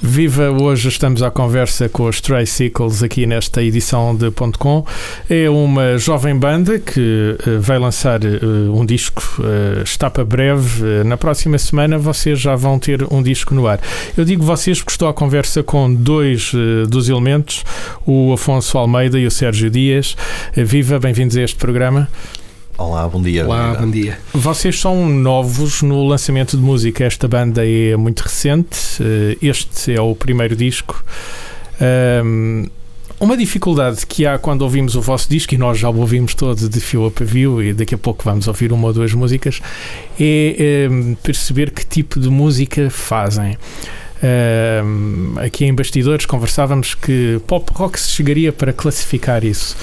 Viva! Hoje estamos à conversa com os Tricycles aqui nesta edição de Ponto Com. É uma jovem banda que uh, vai lançar uh, um disco, uh, está para breve. na próxima semana vocês já vão ter um disco no ar. Eu digo vocês porque estou à conversa com dois dos elementos, o Afonso Almeida e o Sérgio Dias. viva, bem-vindos a este programa. Olá, bom dia. Olá, bom dia. Vocês são novos no lançamento de música. Esta banda é muito recente. Eh, este é o primeiro disco. uma dificuldade que há quando ouvimos o vosso disco, e nós já o ouvimos todo de fio a pavio, e daqui a pouco vamos ouvir uma ou duas músicas, é perceber que tipo de música fazem. Uh, aqui em bastidores conversávamos que pop rock se chegaria para classificar isso.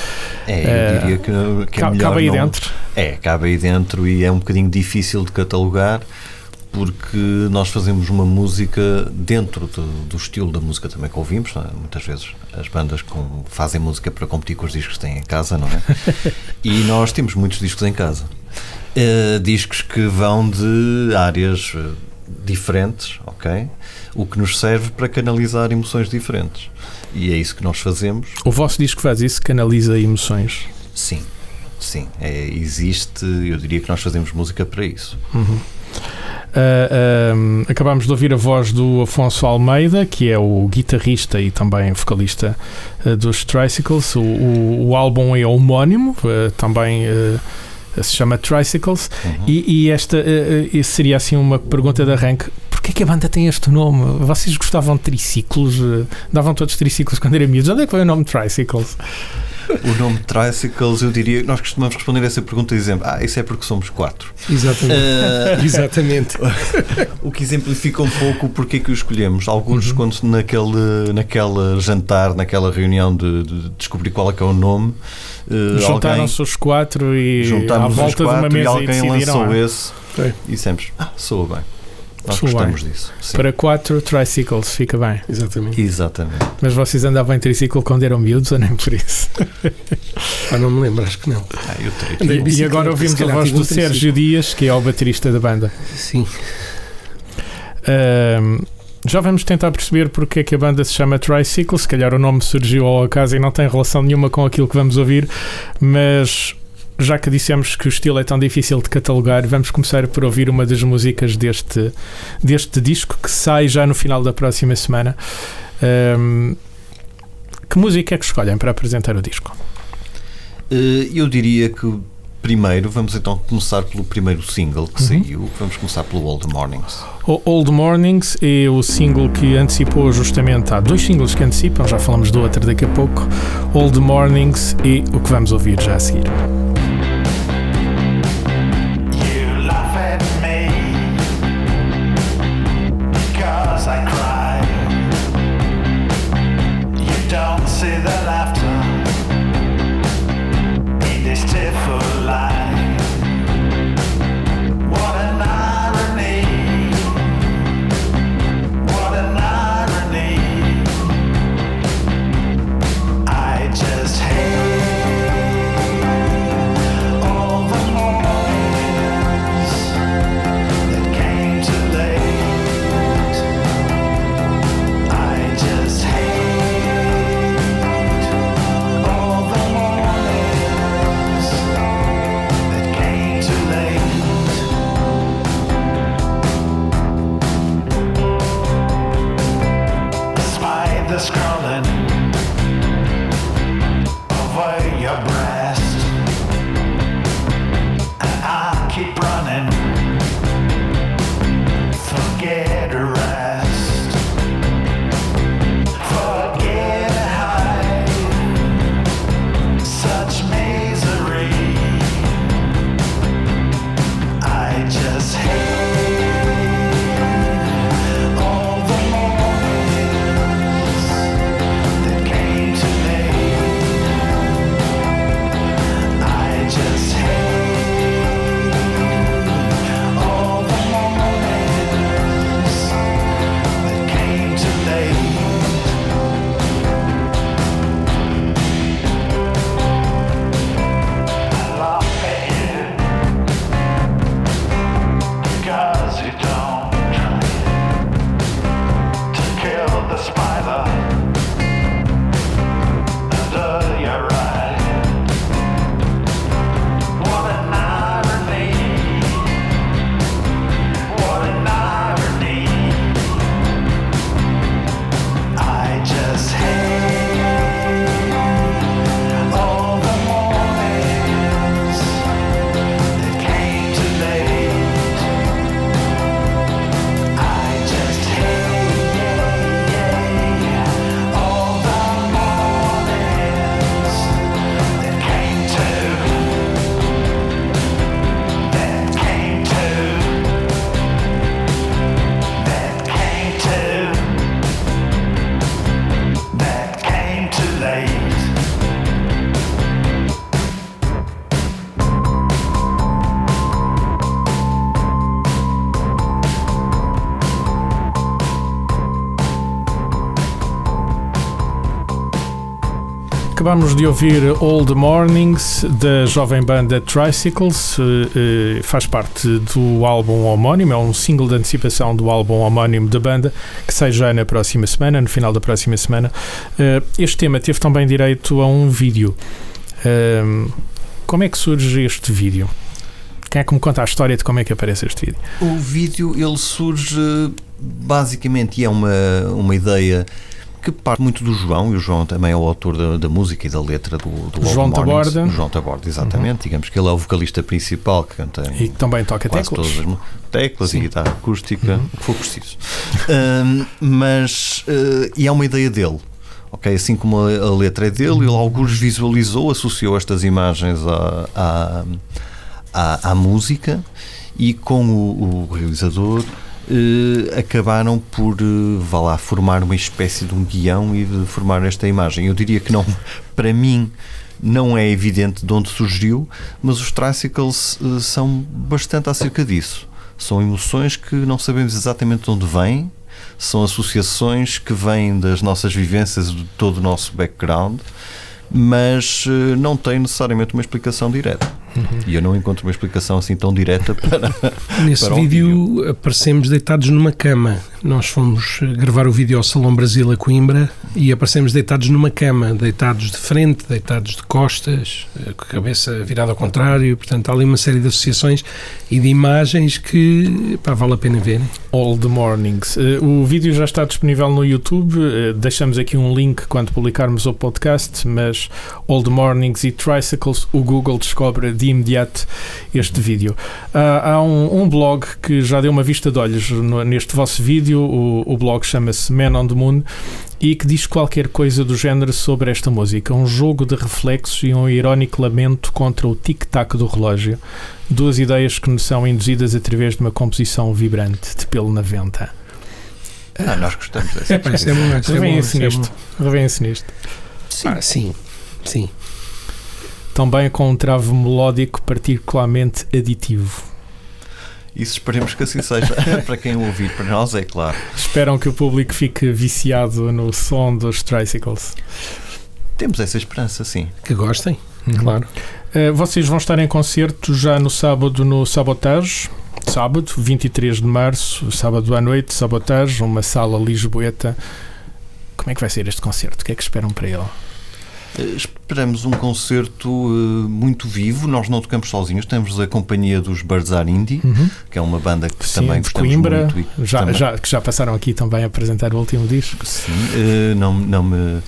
É, eu diria que, que é cabe aí não... dentro. É, cabe aí dentro e é um bocadinho difícil de catalogar porque nós fazemos uma música dentro do, do estilo da música também que ouvimos. É? Muitas vezes as bandas com, fazem música para competir com os discos que têm em casa, não é? e nós temos muitos discos em casa. Uh, discos que vão de áreas eh, diferentes, ok? O que nos serve para canalizar emoções diferentes. E é isso que nós fazemos. O vosso disco faz isso? Canaliza emoções? Sim, sim. É, existe, eu diria que nós fazemos música para isso. Uhum. Uh, uh, acabámos de ouvir a voz do Afonso Almeida, que é o guitarrista e também vocalista uh, dos Tricycles. O, o, o, álbum é homónimo, também se chama Tricycles. Uhum. E, e, esta uh, seria assim uma pergunta de arranque: porquê que a banda tem este nome? Vocês gostavam de triciclos? Uh, davam todos triciclos quando eram miúdos? Onde é que foi o nome Tricycles? O nome Tricycles, eu diria, nós costumamos responder essa pergunta dizendo: Ah, isso é porque somos quatro. Exatamente. Uh, Exatamente. o que exemplifica um pouco porque é que o escolhemos. Alguns, uhum. quando naquele, naquele jantar, naquela reunião de, de descobrir qual é que é o nome, Uh, Juntaram-se os quatro e à volta de uma mesa e alguém lançou é? esse é. e dissemos, ah, soa bem. Nós gostamos disso. Sim. Para quatro tricycles, fica bem. Exatamente. Exatamente. Mas vocês andavam em triciclo quando eram miúdos ou nem por isso? ah, não me lembro, acho que não. Ah, eu e agora ouvimos a voz do Sérgio Dias, que é o baterista da banda. Sim. Um, já vamos tentar perceber porque é que a banda se chama Tricycle. Se calhar o nome surgiu ao acaso e não tem relação nenhuma com aquilo que vamos ouvir, mas já que dissemos que o estilo é tão difícil de catalogar, vamos começar por ouvir uma das músicas deste, deste disco que sai já no final da próxima semana. Um, que música é que escolhem para apresentar o disco? Eh, eu diria que primeiro vamos então começar pelo primeiro single que uhum. saiu. Vamos começar pelo Old Mornings. O Old Mornings é o single que antecipou justamente. Há dois singles que antecipam, já falamos do outro daqui a pouco. Old Mornings e o que vamos ouvir já a seguir. Acabamos de ouvir the Mornings da jovem banda Tricycles, uh, faz parte do álbum homónimo, é um single de antecipação do álbum homónimo da banda, que sai já na próxima semana, no final da próxima semana. Uh, este tema teve também direito a um vídeo. como é que surge este vídeo? Quem é que me conta a história de como é que aparece este vídeo? O vídeo ele surge basicamente e é uma, uma ideia que parte muito do João, e o João também é o autor da, da música e da letra do, do João Taborda. João Taborda, exatamente. Uhum. Digamos que ele é o vocalista principal que canta. E também toca teclas. Todas as teclas Sim. e guitarra acústica, uhum. o que for preciso. um, mas, uh, e é uma ideia dele. Ok, assim como a, a letra é dele, ele alguns visualizou, associou estas imagens à, à, à, à música e com o, o realizador Uh, acabaram por, uh, vá lá, formar uma espécie de um guião e de formar esta imagem. Eu diria que não, para mim, não é evidente de onde surgiu, mas os Tricycles uh, são bastante acerca disso. São emoções que não sabemos exatamente de onde vêm, são associações que vêm das nossas vivências, de todo o nosso background, mas não têm necessariamente uma explicação direta. Uhum. E eu não encontro uma explicação assim tão direta para. Nesse para vídeo aparecemos deitados numa cama. Nós fomos gravar o vídeo ao Salão Brasil a Coimbra e aparecemos deitados numa cama, deitados de frente, deitados de costas, com a cabeça virada ao contrário. Portanto, há ali uma série de associações e de imagens que pá, vale a pena ver. All the Mornings. Uh, o vídeo já está disponível no YouTube. Uh, deixamos aqui um link quando publicarmos o podcast, mas All the Mornings e Tricycles, o Google descobre de imediato este vídeo. Uh, há um, um, blog que já deu uma vista de olhos neste vosso vídeo. O, o blog chama-se Man on the Moon e que diz qualquer coisa do género sobre esta música. Um jogo de reflexos e um irónico lamento contra o tic-tac do relógio. Duas ideias que nos são induzidas através de uma composição vibrante de pelo na venta. Ah, nós gostamos dessa. É, é, é, é Revêem-se nisto. Revêem-se nisto. Sim. Ah, sim. Sim também com um travo melódico particularmente aditivo. Isso esperemos que assim seja para quem ouvir, para nós é claro. Esperam que o público fique viciado no som dos Tricycles. Temos essa esperança, sim. Que gostem, uhum. claro. Uh, vocês vão estar em concerto já no sábado no Sabotage, sábado, 23 de março, sábado à noite, Sabotage, uma sala lisboeta. Como é que vai ser este concerto? O que é que esperam para ele? Eh, esperamos um concerto uh, muito vivo. Nós não tocamos sozinhos, temos a companhia dos Barzar Indie, uhum. que é uma banda que Sim, também gostamos Coimbra, muito. E já, também... já, que já passaram aqui também a apresentar o último disco. Sim, uh, não, não me.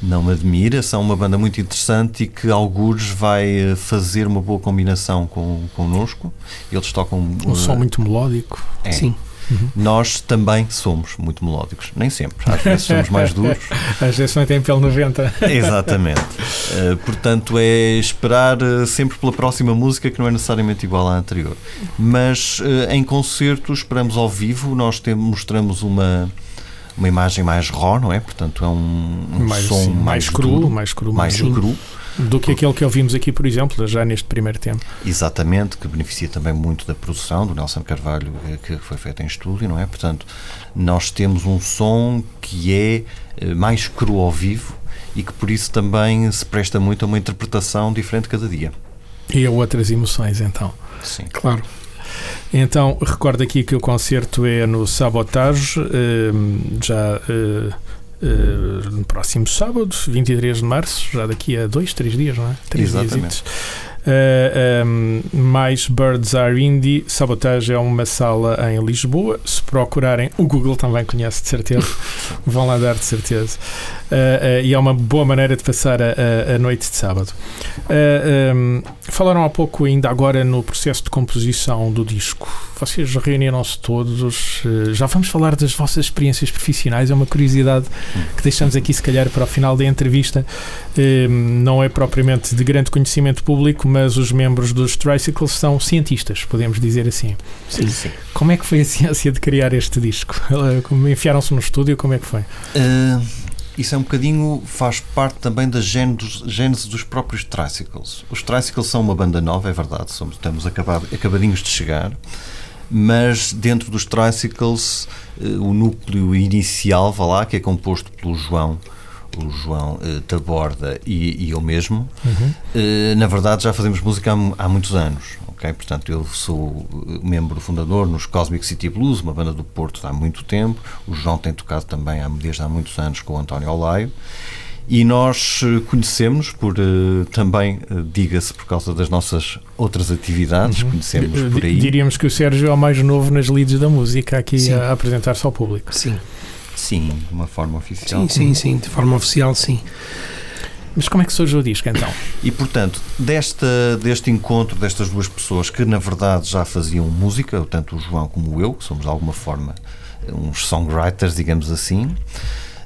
Não me admira, são uma banda muito interessante e que algures vai fazer uma boa combinação com, connosco. Eles tocam. Um uh, som muito melódico. É, Sim. Uhum. Nós também somos muito melódicos, nem sempre, às vezes somos mais duros. às vezes não tem pelo 90. Exatamente. Uh, portanto, é esperar uh, sempre pela próxima música que não é necessariamente igual à anterior. Mas uh, em concertos, esperamos ao vivo, nós temos, mostramos uma uma imagem mais raw, não é? Portanto, é um, um mais, som sim, mais, mais, cru, duro, mais cru, mais, mais cru do que aquele que ouvimos aqui, por exemplo, já neste primeiro tempo. Exatamente, que beneficia também muito da produção do Nelson Carvalho, eh, que foi feita em estúdio, não é? Portanto, nós temos um som que é eh, mais cru ao vivo e que por isso também se presta muito a uma interpretação diferente cada dia. E a outras emoções, então. Sim. Claro. Então, recordo aqui que o concerto é no Sabotage, eh, já no próximo sábado, 23 de março, já daqui a dois, três dias, não é? Três Exatamente. Dias. Uh, um, mais Birds Are Indie. Sabotage é uma sala em Lisboa. Se procurarem, o Google também conhece de certeza. Vão lá dar de certeza. Uh, uh, e é uma boa maneira de passar a, a, a noite de sábado. Um, falaram há pouco, ainda agora, no processo de composição do disco. Vocês reuniram-se todos. já vamos falar das vossas experiências profissionais. É uma curiosidade que deixamos aqui, se calhar, para o final da entrevista. Não é propriamente de grande conhecimento público, mas os membros dos Tricycles são cientistas, podemos dizer assim. Sim, sim. Como é que foi a ciência de criar este disco? Enfiaram-se no estúdio? Como é que foi? Uh, isso é um bocadinho, faz parte também da gênese dos próprios Tricycles. Os Tricycles são uma banda nova, é verdade, somos, estamos acabado, acabadinhos de chegar, mas dentro dos Tricycles, uh, o núcleo inicial, vá lá, que é composto pelo João, o João eh, Taborda e, e eu mesmo, eh, na verdade já fazemos música há, há muitos anos. ok? Portanto, eu sou eh, membro fundador nos Cosmic City Blues, uma banda do Porto há muito tempo. O João tem tocado também há, desde há muitos anos com o António Olaio. E nós eh, conhecemos por também, diga-se, por causa das nossas outras atividades, conhecemos por aí. Diríamos que o Sérgio é o mais novo nas leads da música aqui Sim. a apresentar-se ao público. Sim, Sim, de uma forma oficial. sim, sim, sim, de forma oficial, sim. Mas como é que surge o disco então? E portanto, desta, deste encontro destas duas pessoas que na verdade já faziam música, tanto o João como eu, que somos de alguma forma uns songwriters, digamos assim,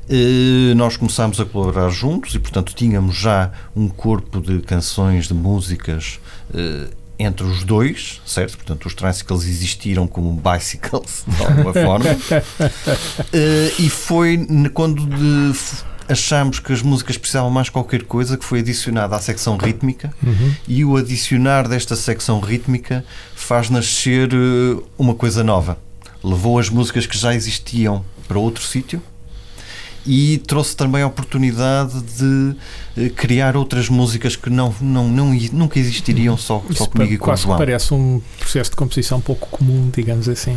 eh, nós começámos a colaborar juntos e portanto tínhamos já um corpo de canções, de músicas eh, entre os dois, certo? Portanto, os Tricycles existiram como bicycles, de alguma forma. Eh, e foi quando de- achámos que as músicas precisavam mais qualquer coisa que foi adicionada à secção rítmica e o adicionar desta secção rítmica faz nascer eh, uma coisa nova. Levou as músicas que já existiam para outro sítio e trouxe também a oportunidade de eh, criar outras músicas que não, não, não nunca existiriam só, só comigo e com o João. parece um processo de composição pouco comum, digamos assim.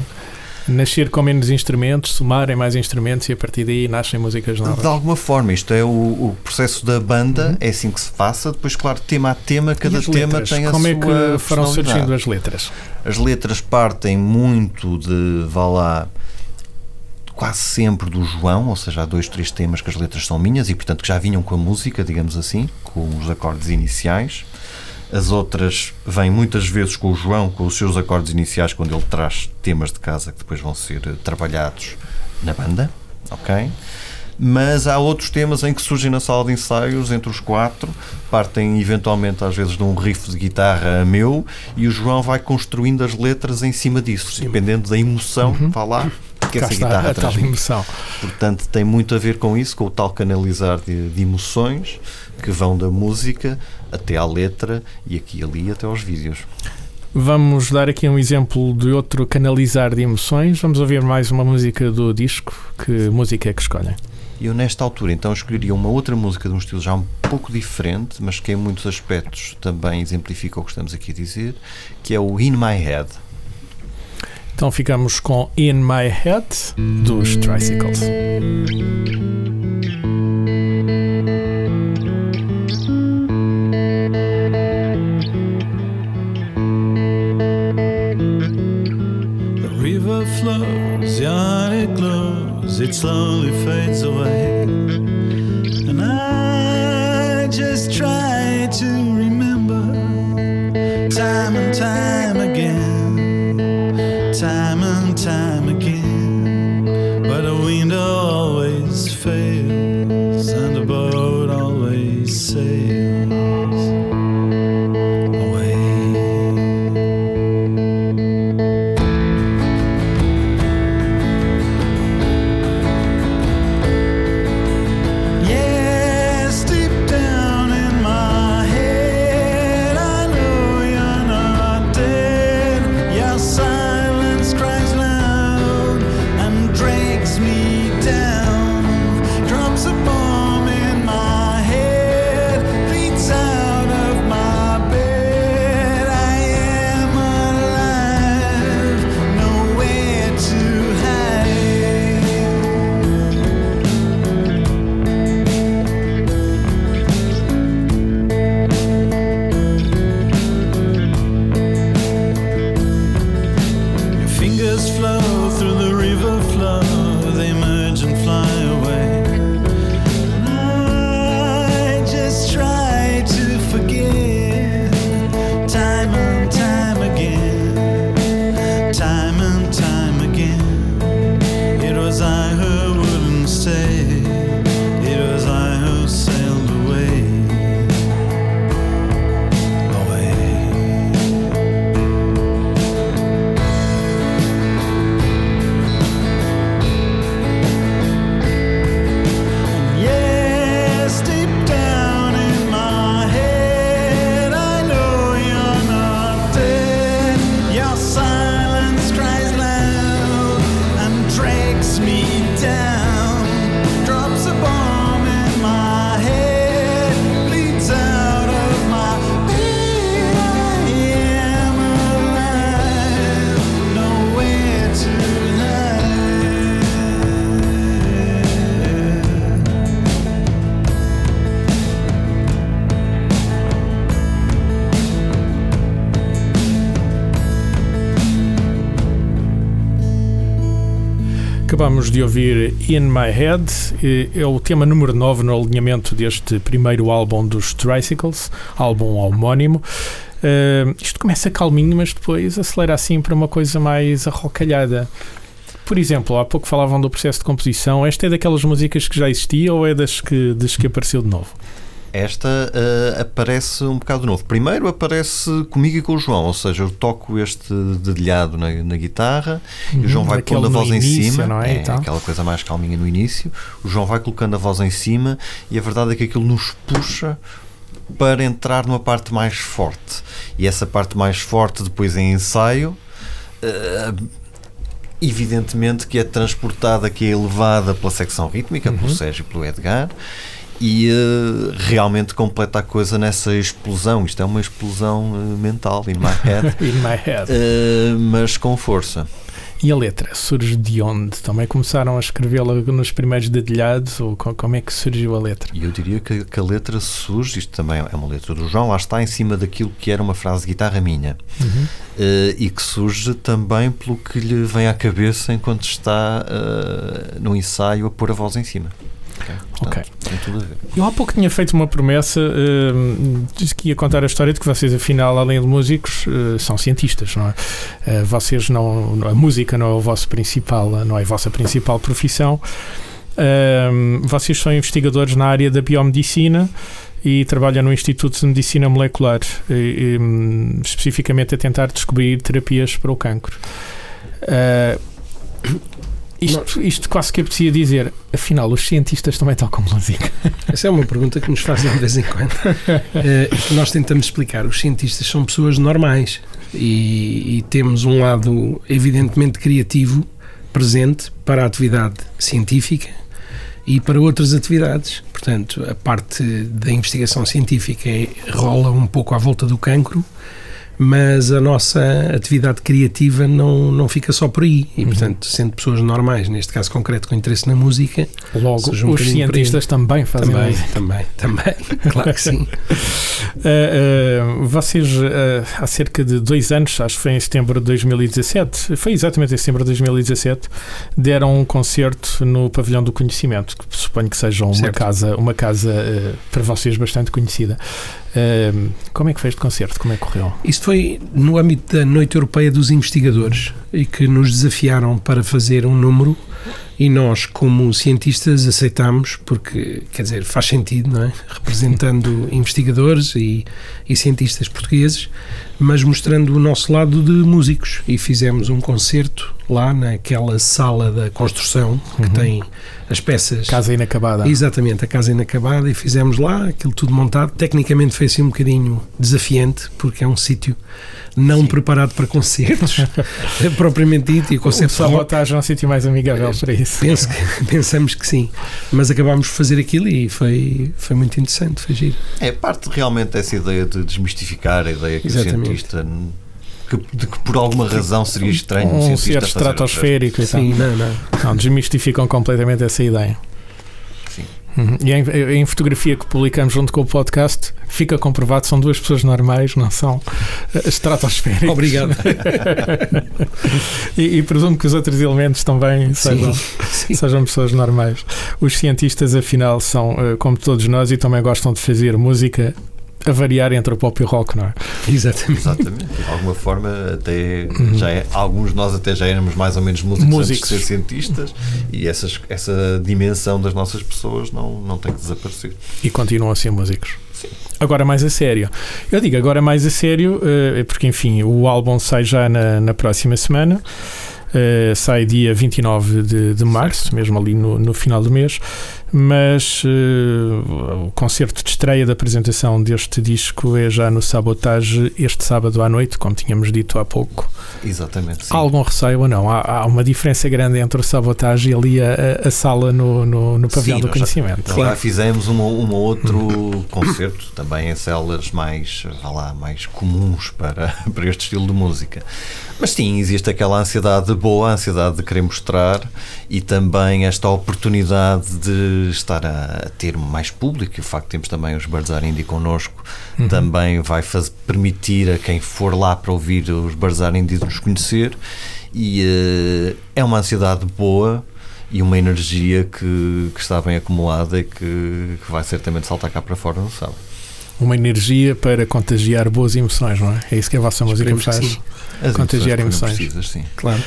Nascer com menos instrumentos, somarem mais instrumentos e a partir daí nascem músicas novas. De alguma forma, isto é o, o processo da banda, é assim que se faça. Depois, claro, tema a tema, cada Uhum. Tema letras? tem a Como sua é que foram surgindo as letras? As letras partem muito de, vá lá, quase sempre do João, ou seja, há dois, três temas que as letras são minhas e, portanto, que já vinham com a música, digamos assim, com os acordes iniciais. As outras vêm muitas vezes com o João, com os seus acordes iniciais, quando ele traz temas de casa que depois vão ser eh, trabalhados na banda, ok? Mas há outros temas em que surgem na sala de ensaios entre os quatro, partem eventualmente às vezes de um riff de guitarra meu e o João vai construindo as letras em cima disso, dependendo da emoção, vá lá, que Cá essa está guitarra a tal emoção. Portanto, tem muito a ver com isso, com o tal canalizar de, de emoções que vão da música até à letra e aqui e ali até aos vídeos. Vamos dar aqui um exemplo de outro canalizar de emoções. Vamos ouvir mais uma música do disco. Que música é que escolhem? Eu, nesta altura, então, escolheria uma outra música de um estilo já um pouco diferente, mas que em muitos aspectos também exemplifica o que estamos aqui a dizer, que é o In My Head. Então ficamos com In My Head dos Tricycles. The river flows, yawn it glows, it slowly fades ouvir In My Head, é o tema número 9 no alinhamento deste primeiro álbum dos Tricycles, álbum homónimo. Uh, isto começa calminho, mas depois acelera assim para uma coisa mais arrocalhada. Por exemplo, há pouco falavam do processo de composição. Esta é daquelas músicas que já existia ou é das que, das que apareceu de novo? Esta uh, aparece um bocado novo. Primeiro aparece comigo e com o João, ou seja, eu toco este dedilhado na, na guitarra uhum, e o João vai colocando a voz em cima. Não é? é então. aquela coisa mais calminha no início. O João vai colocando a voz em cima e a verdade é que aquilo nos puxa para entrar numa parte mais forte. E essa parte mais forte depois em ensaio. Uh, evidentemente que é transportada, que é elevada pela secção rítmica, uhum. pelo Sérgio e pelo Edgar, e uh, realmente completa a coisa nessa explosão. Isto é uma explosão uh, mental, in my head, in my head. Uh, mas com força. E a letra surge de onde? Também começaram a escrevê-la nos primeiros dedilhados? Ou como é que surgiu a letra? Eu diria que, que, a letra surge, isto também é uma letra do João, lá está em cima daquilo que era uma frase de guitarra minha. Uhum. Uh, e que surge também pelo que lhe vem à cabeça enquanto está uh, no ensaio a pôr a voz em cima. Ok. Eu há pouco tinha feito uma promessa, uh, disse que ia contar a história de que vocês, afinal, além de músicos, uh, são cientistas, não é? Uh, vocês não. A música não é o vosso principal, não é a vossa principal profissão. Uh, vocês são investigadores na área da biomedicina e trabalham no Instituto de Medicina Molecular, e, e, um, especificamente a tentar descobrir terapias para o cancro. Uh, isto, isto quase que apetecia dizer, afinal, os cientistas também tocam música. Essa é uma pergunta que nos fazem de vez em quando. Uh, nós tentamos explicar, os cientistas são pessoas normais e, e temos um lado evidentemente criativo presente para a atividade científica e para outras atividades. Portanto, a parte da investigação científica é, rola um pouco à volta do cancro mas a nossa atividade criativa não, não fica só por aí. E, uhum. portanto, sendo pessoas normais, neste caso concreto com interesse na música, logo um os cientistas também fazem também, música. Também, também, claro que sim. uh, uh, vocês, uh, há cerca de dois anos, acho que foi em setembro de 2017, foi exatamente em setembro de 2017, deram um concerto no Pavilhão do Conhecimento, que suponho que seja uma certo. casa, uma casa para vocês bastante conhecida como é que foi este concerto? Como é que correu? Isto foi no âmbito da Noite Europeia dos Investigadores e que nos desafiaram para fazer um número e nós, como cientistas, aceitamos porque, quer dizer, faz sentido, não é? Representando investigadores e, e cientistas portugueses, mas mostrando o nosso lado de músicos e fizemos um concerto lá naquela sala da construção que uhum. tem as peças. Casa inacabada. Exatamente, a casa inacabada e fizemos lá aquilo tudo montado. Tecnicamente foi assim um bocadinho desafiante porque é um sítio não Sim. preparado para concertos, propriamente dito. E o concerto o sabotagem é um sítio mais amigável para isso. Penso que, pensamos que sim, mas acabámos de fazer aquilo e foi, foi muito interessante, foi giro. É parte realmente dessa ideia de desmistificar a ideia que Exatamente. o cientista que, de que por alguma razão seria estranho um, um ser estratosférico e Sim, não, não. não, desmistificam completamente essa ideia. Uhum. E em, em, fotografia que publicamos junto com o podcast, fica comprovado são duas pessoas normais, não são uh, estratosféricas. Obrigado. e, e, presumo que os outros elementos também sejam, sim, sejam pessoas normais. Os cientistas, afinal, são uh, como todos nós e também gostam de fazer música a variar entre o pop e o rock, não é? Exatamente. Exatamente. De alguma forma, até uhum. já é, alguns de nós até já éramos mais ou menos músicos, músicos. antes de ser cientistas e essas, essa dimensão das nossas pessoas não, não tem que desaparecer. E continuam a ser músicos. Sim. Agora mais a sério. Eu digo agora mais a sério, uh, porque enfim, o álbum sai já na, na próxima semana. Uh, sai dia 29 de, de março, mesmo ali no, no final do mês mas uh, o concerto de estreia da apresentação deste disco é já no Sabotage este sábado à noite, como tínhamos dito há pouco. Exatamente. Sim. Há algum receio ou não? Há, há, uma diferença grande entre o Sabotage e ali a, a sala no, no, no pavilhão do conhecimento. Já, já fizemos um, um outro concerto, também em celas mais, lá, mais comuns para, para este estilo de música. Mas sim, existe aquela ansiedade boa, a ansiedade de querer mostrar e também esta oportunidade de estar a, ter mais público. E o facto de termos também os Barzar Indie connosco uhum. também vai fazer, permitir a quem for lá para ouvir os Barzar Indie nos conhecer. E uh, é uma ansiedade boa e uma energia que, que está bem acumulada e que, que vai certamente saltar cá para fora no sábado. Uma energia para contagiar boas emoções, não é? É isso que a vossa música Esperemos faz. Contagiar emoções precisas, sim. Claro.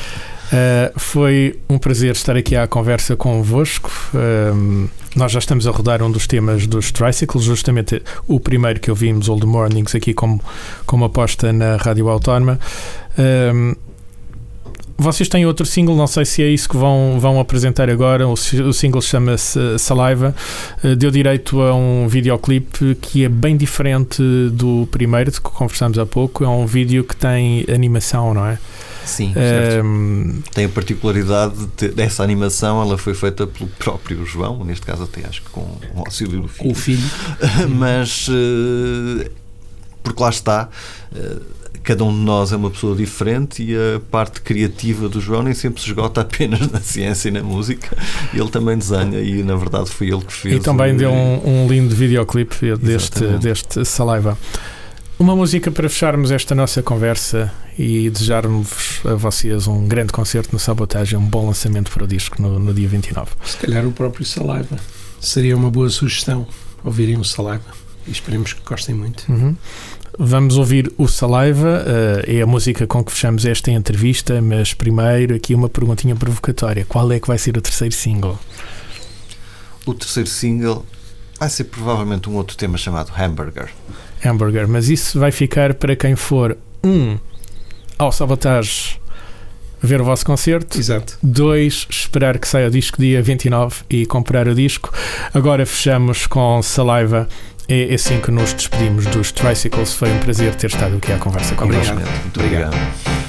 Uh, foi um prazer estar aqui à conversa convosco. Um, nós já estamos a rodar um dos temas dos Tricycles, justamente o primeiro que ouvimos, Old Mornings, aqui como, como aposta na Rádio Autónoma. Um, vocês têm outro single, não sei se é isso que vão, vão apresentar agora. O, o single chama-se Saliva. Uh, deu direito a um videoclipe que é bem diferente do primeiro, de que conversámos há pouco. É um vídeo que tem animação, não é? Sim. Um, Tem a particularidade de ter- animação, ela foi feita pelo próprio João, neste caso até acho que com o auxílio do Com o filho. filho. mas eh, porque lá está eh, cada um de nós é uma pessoa diferente e a parte criativa do João nem sempre se esgota apenas na ciência e na música ele também desenha e na verdade foi ele que fez E também o- deu um, um lindo videoclipe deste, deste Saliva. Uma música para fecharmos esta nossa conversa e desejarmos a vocês um grande concerto no Sabotagem, um bom lançamento para o disco no, no dia 29. Se calhar o próprio Saliva. Seria uma boa sugestão ouvirem o Saliva. E esperemos que gostem muito. Uhum. Vamos ouvir o Saliva, eh, é a música com que fechamos esta entrevista, mas primeiro aqui uma perguntinha provocatória: qual é que vai ser o terceiro single? o terceiro single vai ser provavelmente um outro tema chamado Hamburger Hamburger, mas isso vai ficar para quem for um ao Sabotage ver o vosso concerto. Exato. Dois, esperar que saia o disco dia 29 e comprar o disco. Agora fechamos com Saliva. É assim que nos despedimos dos Tricycles. Foi um prazer ter estado aqui à conversa com Obrigado. muito obrigado.